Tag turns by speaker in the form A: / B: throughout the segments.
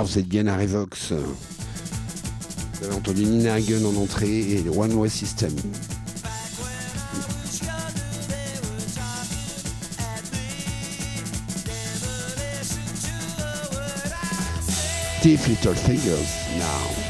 A: Vous êtes bien à Revox. Vous avez entendu Nina Hagen en entrée et One Way System. Stiff Little Fingers now.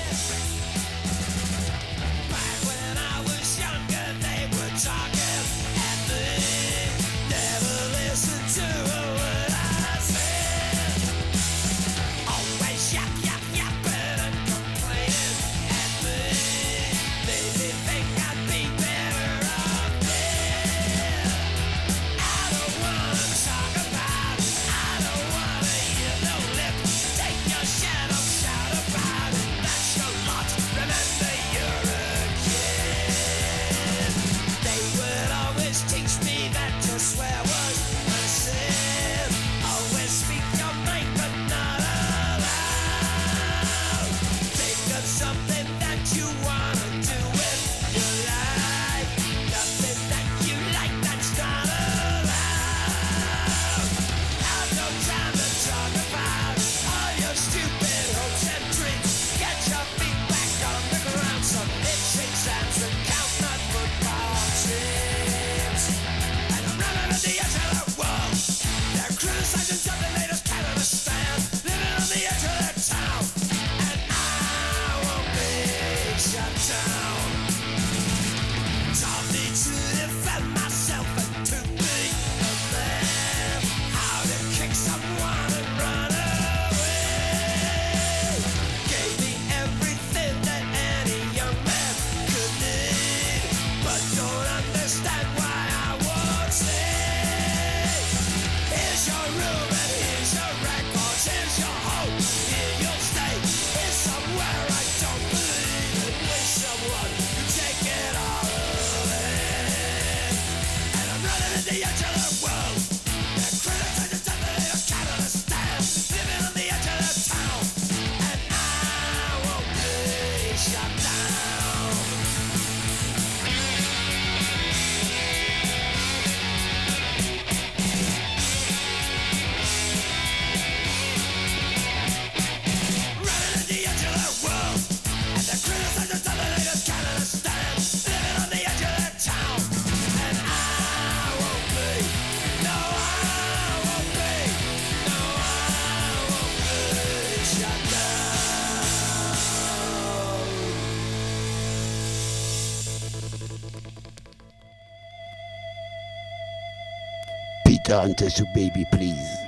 A: Turn to baby, please.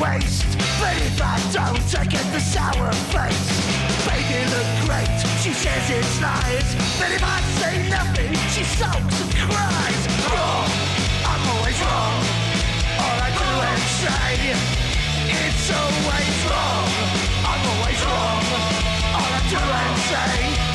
B: waste. But if I don't, I get the sour face. Baby look great, she says it's lies. But if I say nothing, she sulks and cries. Wrong, I'm always wrong. All I do and say, it's always wrong. I'm always wrong. All I do and say.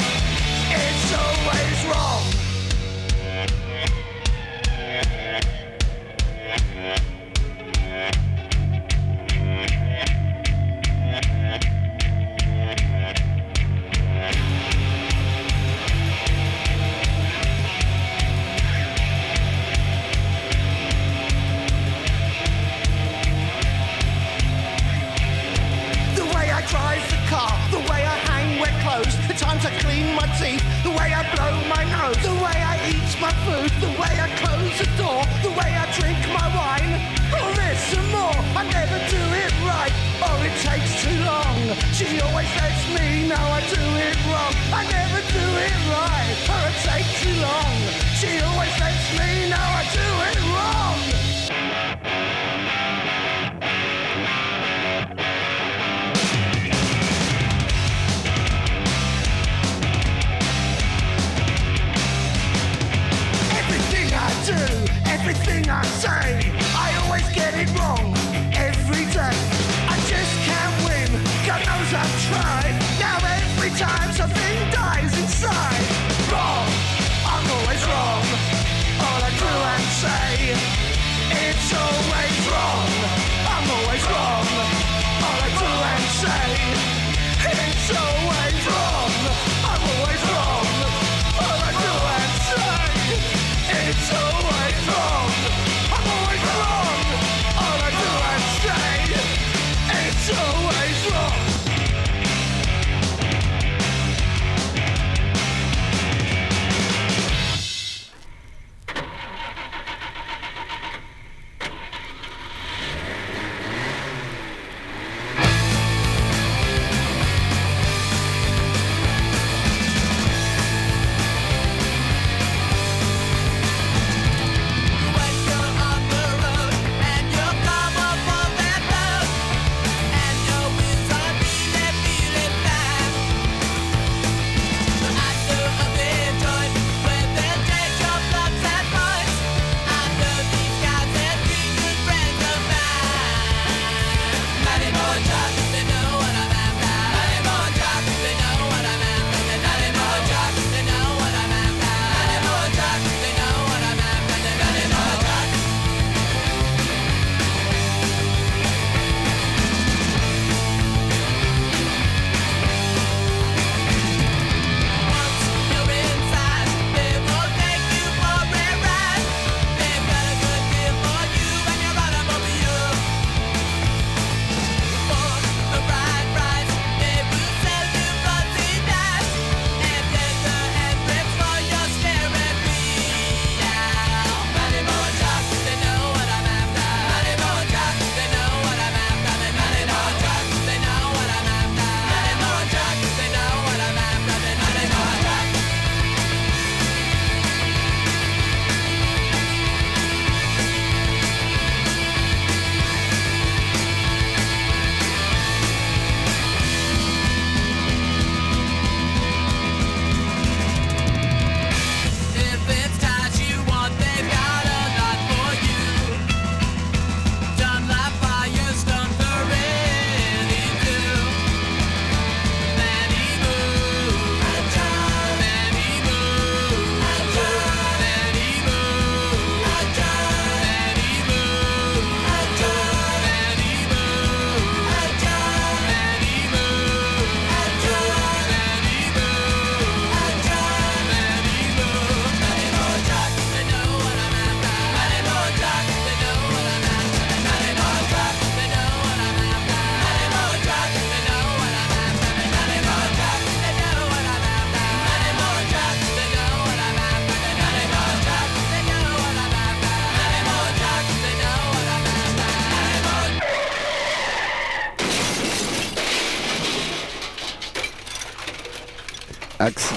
B: always lets me Now I do it wrong.
C: I never do it right, or it takes too long. She always lets me Now I do
A: it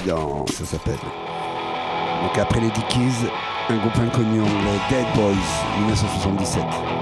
A: Ça s'appelle. Donc après les Dickies, un groupe inconnu anglais, Dead Boys, 1977.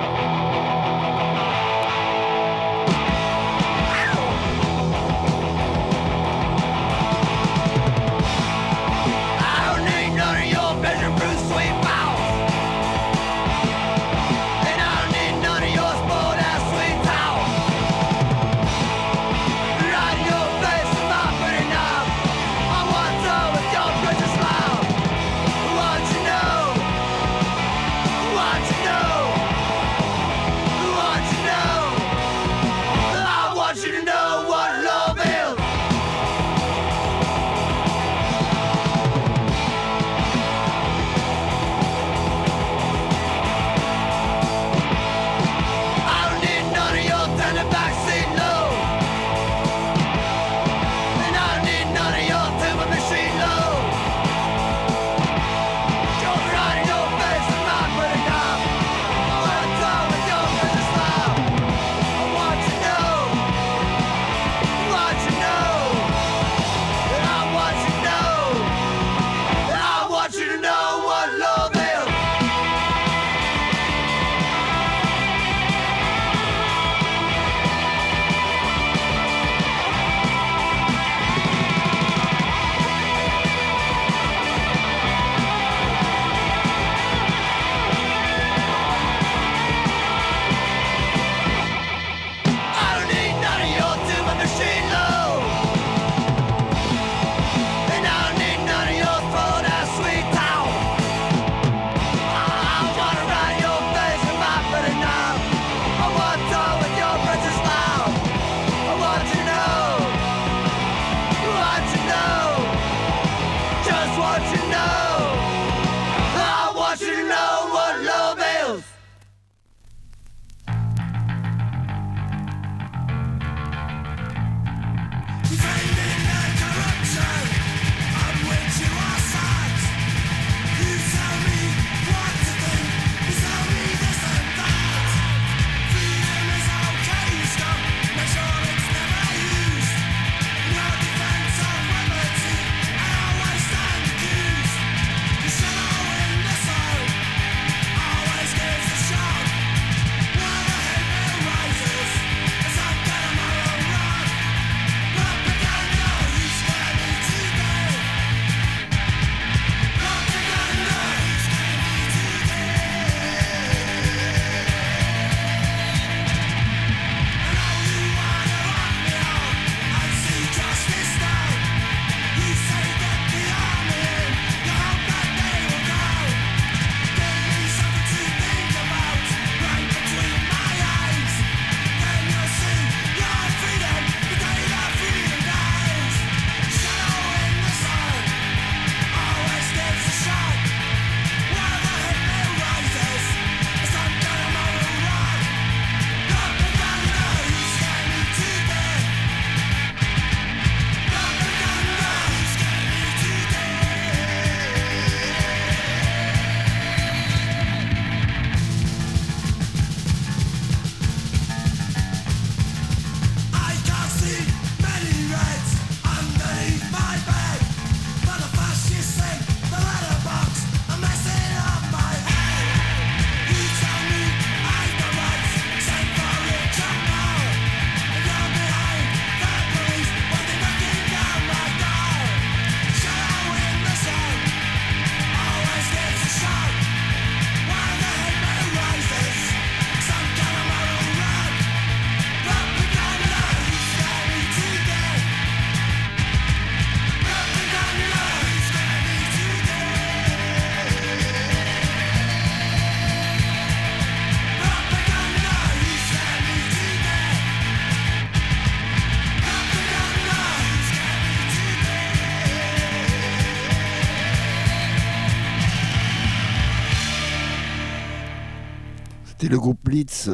B: Le groupe Blitz.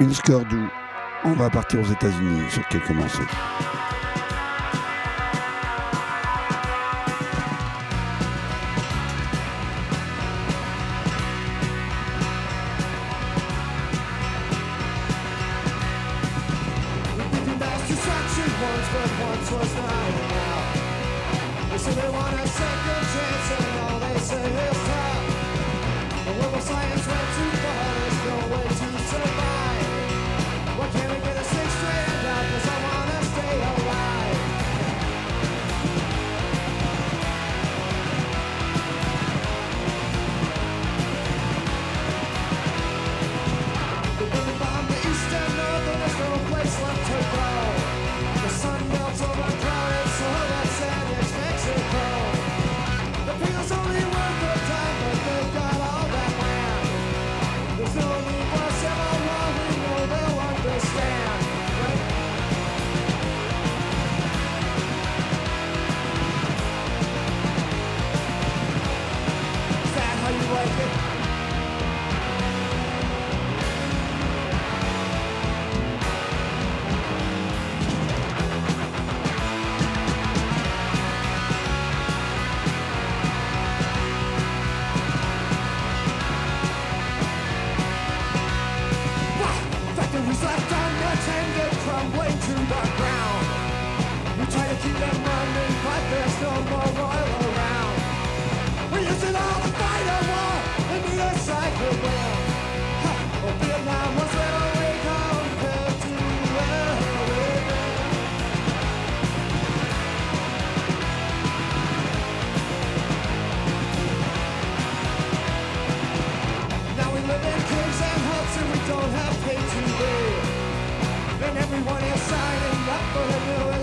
B: Une score doux. On va partir aux États-Unis sur quelques morceaux.
D: forever.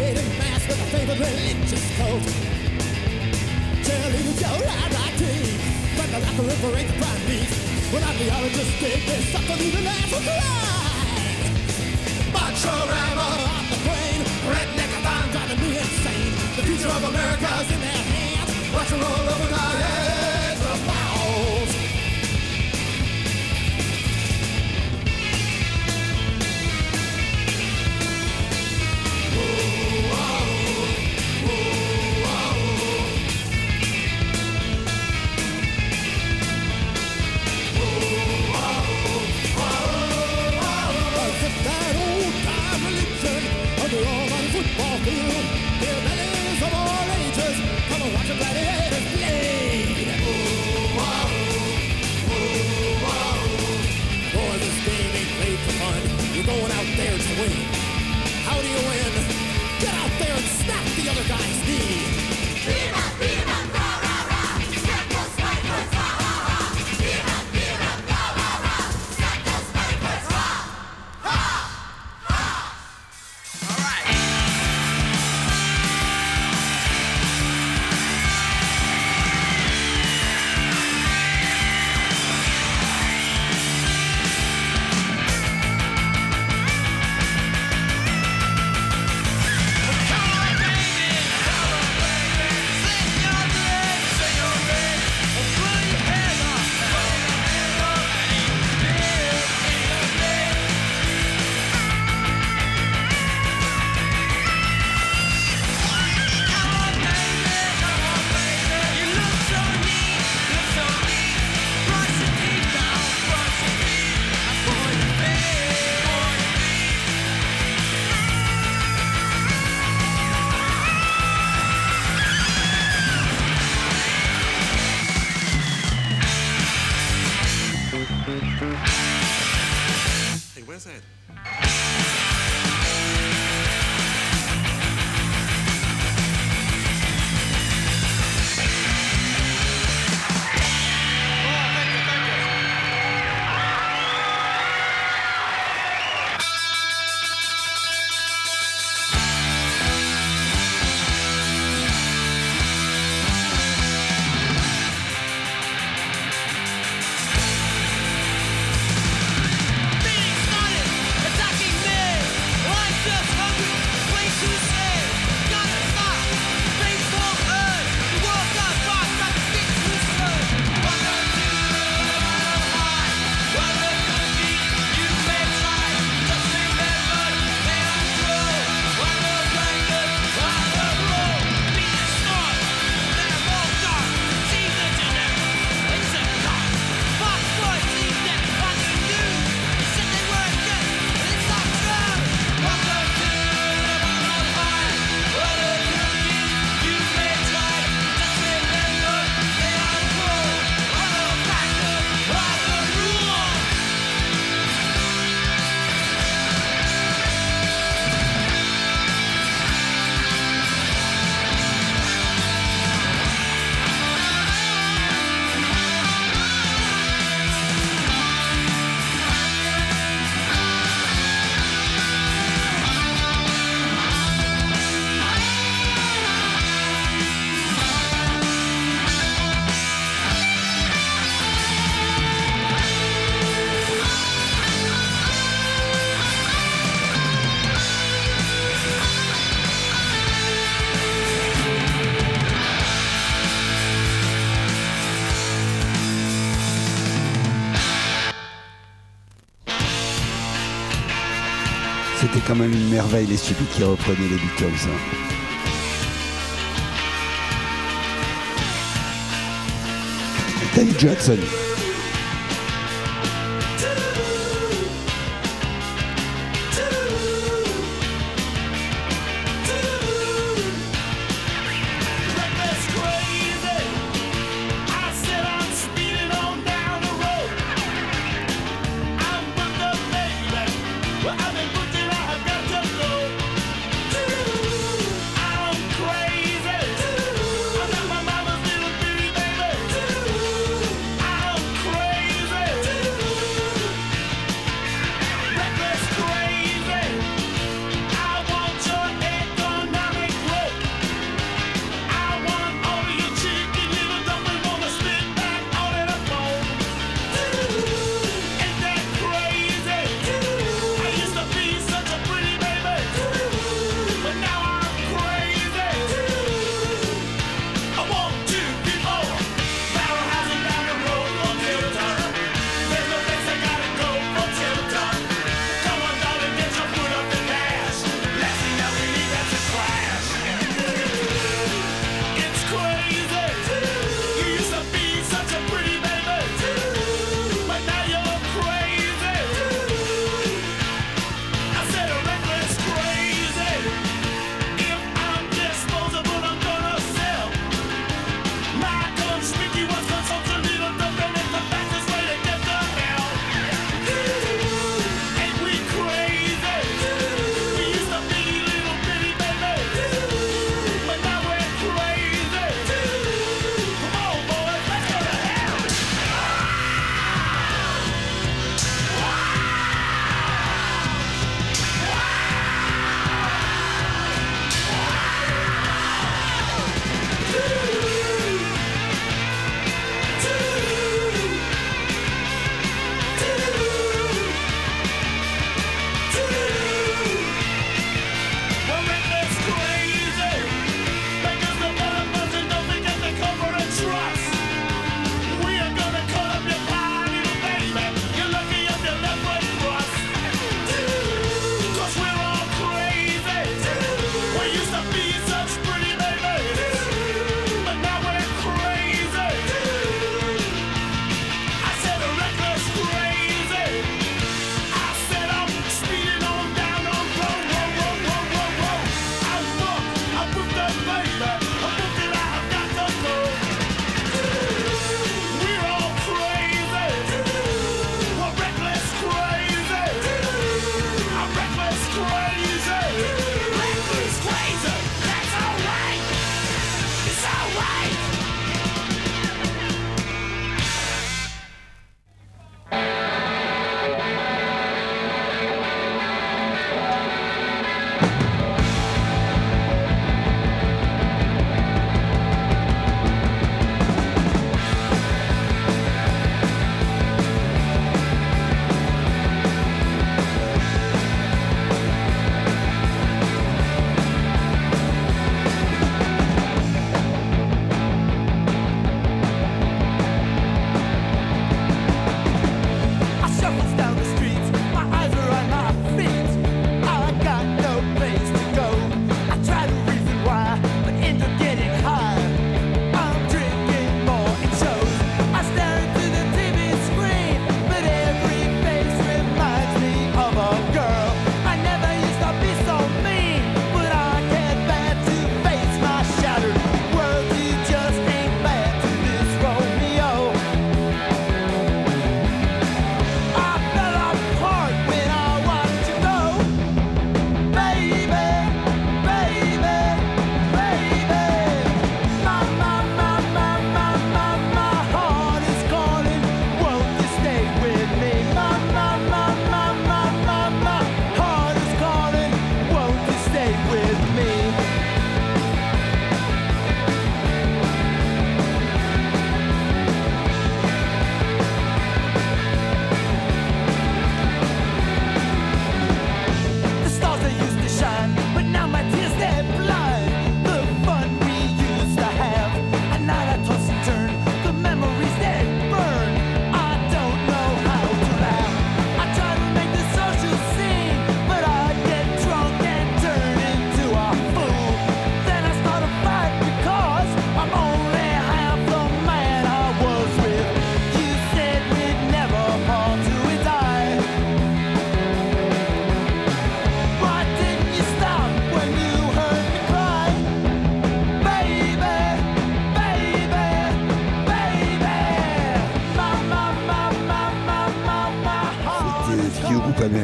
D: parade in
E: mass with a favorite religious cult. Cheerleaders yell R.I.P. But the rapper reparates by me. When our theologists dig this up, they'll even laugh or cry. Macho rammer off the brain, Redneck-a-thon driving me insane. The future of America's in their hands. Watch it roll over Godhead. Ball field.
A: merveille les stupides qui reprenaient les Beatles. Hein. David Jackson.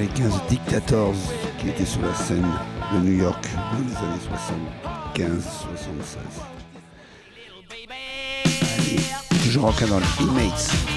A: 15 Dictators qui étaient sur la scène de New York dans les années 75-76. Toujours en rock'n'roll, Inmates.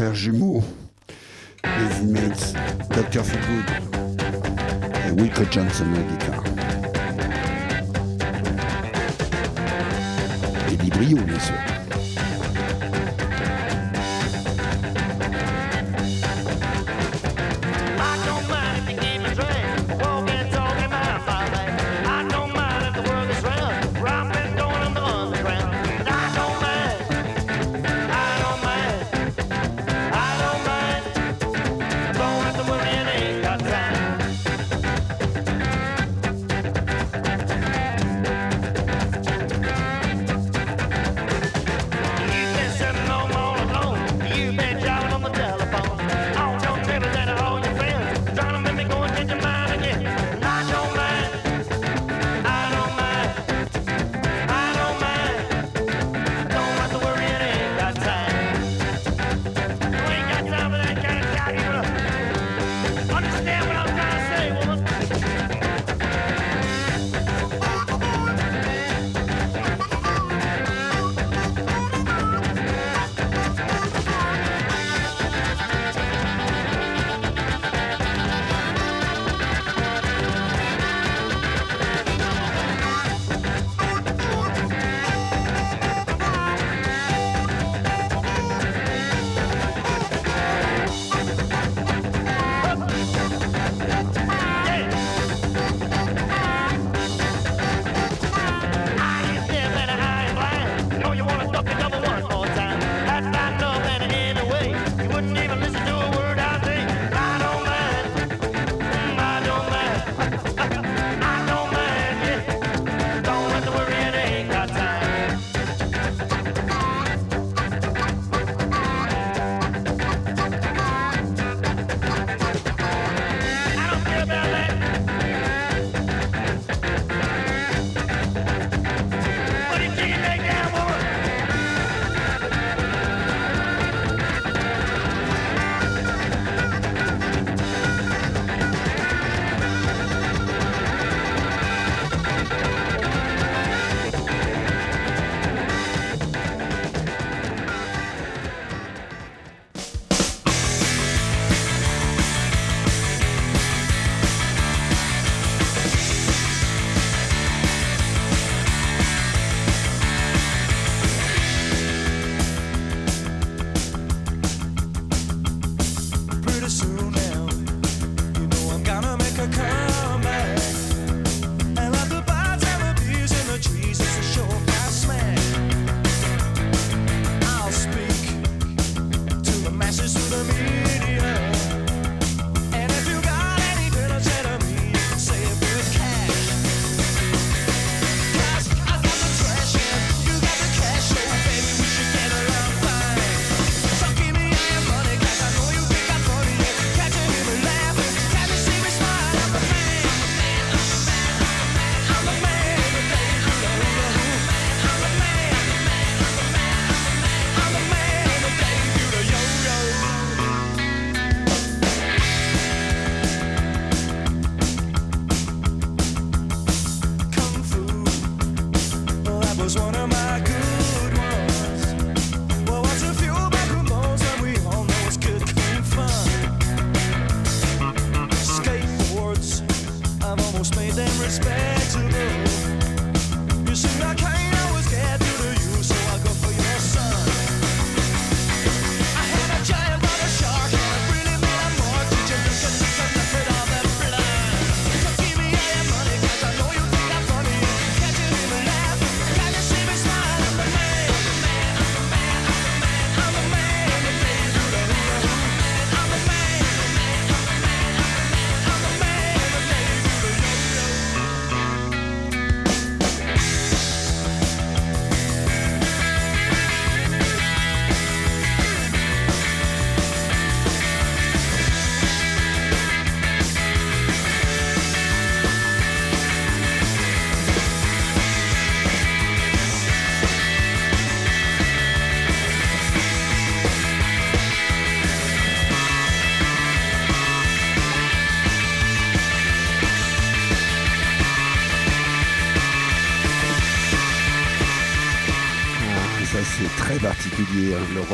A: frères jumeaux, les immenses Dr. Feelgood et Wilco Johnson à.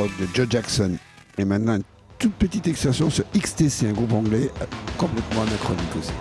B: De Joe Jackson. Et maintenant, une toute petite extension sur XTC, un groupe anglais euh, complètement anachronique aussi.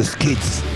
B: The Skids.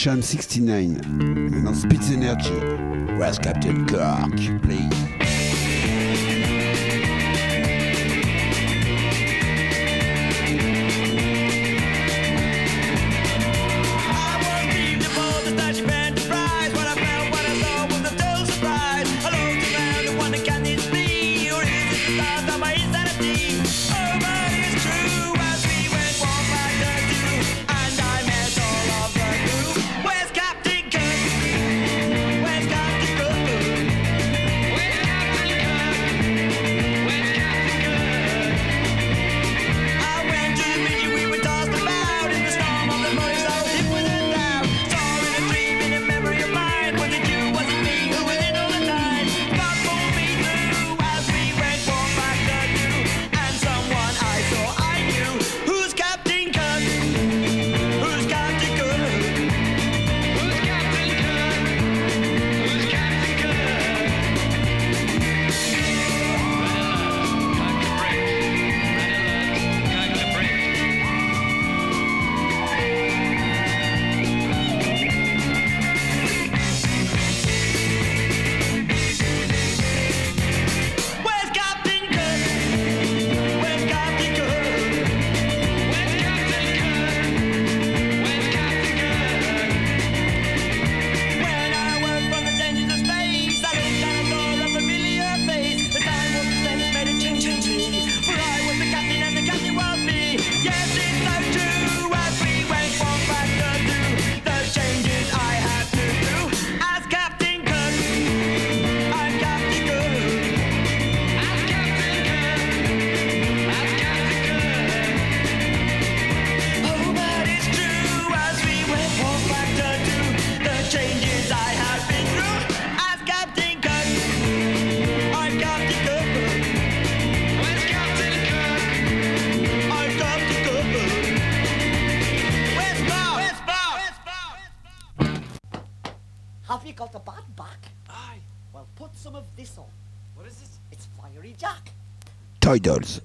F: Section 69. Maintenant, Spitz Energy. Where's Captain Kirk, please? Toy Dolls.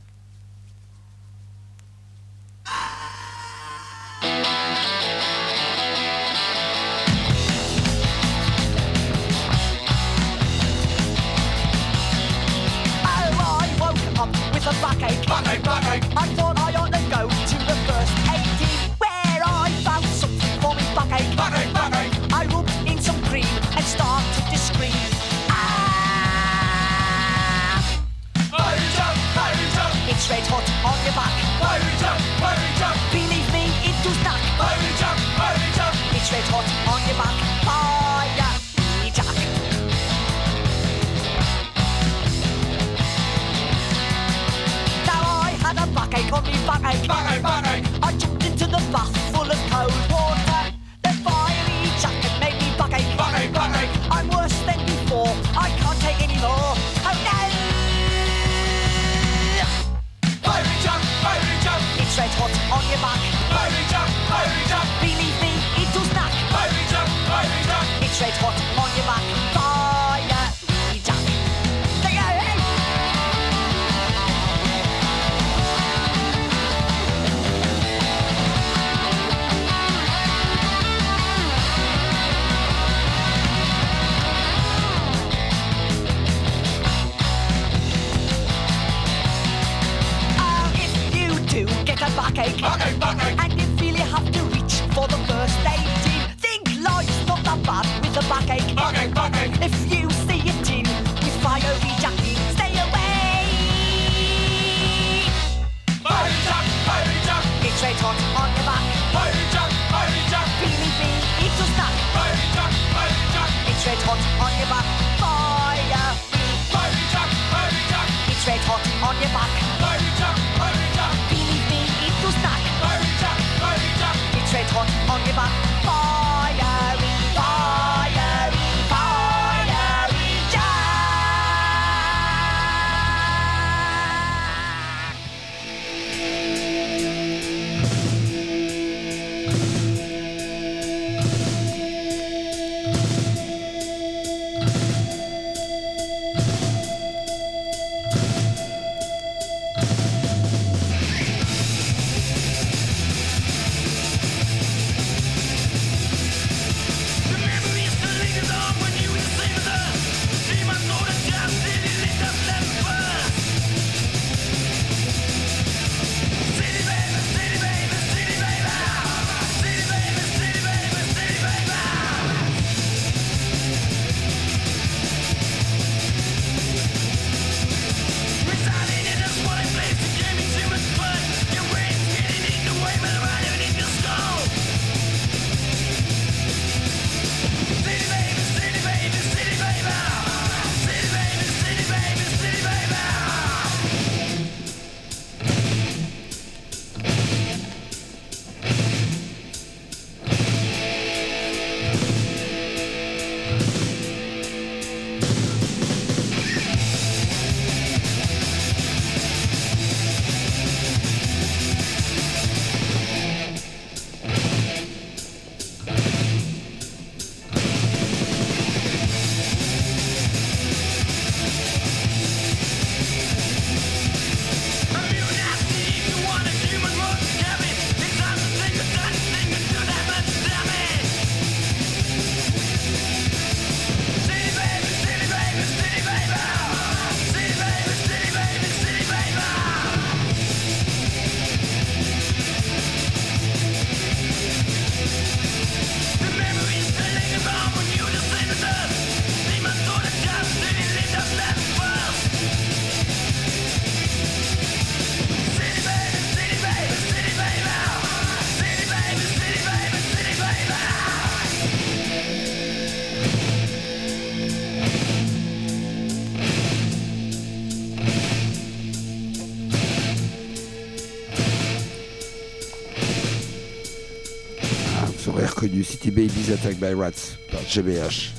B: Babies Attacked by Rats par GBH.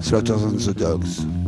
B: Slaughters
D: and the
B: Dogs.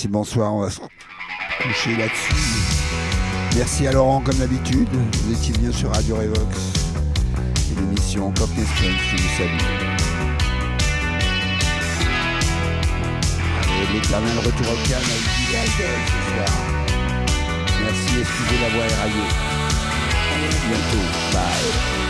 B: merci, bonsoir. On va se coucher là-dessus. Merci à Laurent, comme d'habitude. Vous étiez bien sur Radio Revox et l'émission Cockney Strength qui vous salue. l'éternel retour au calme avec ce soir. Merci, excusez la voix éraillée. À bientôt. Bye.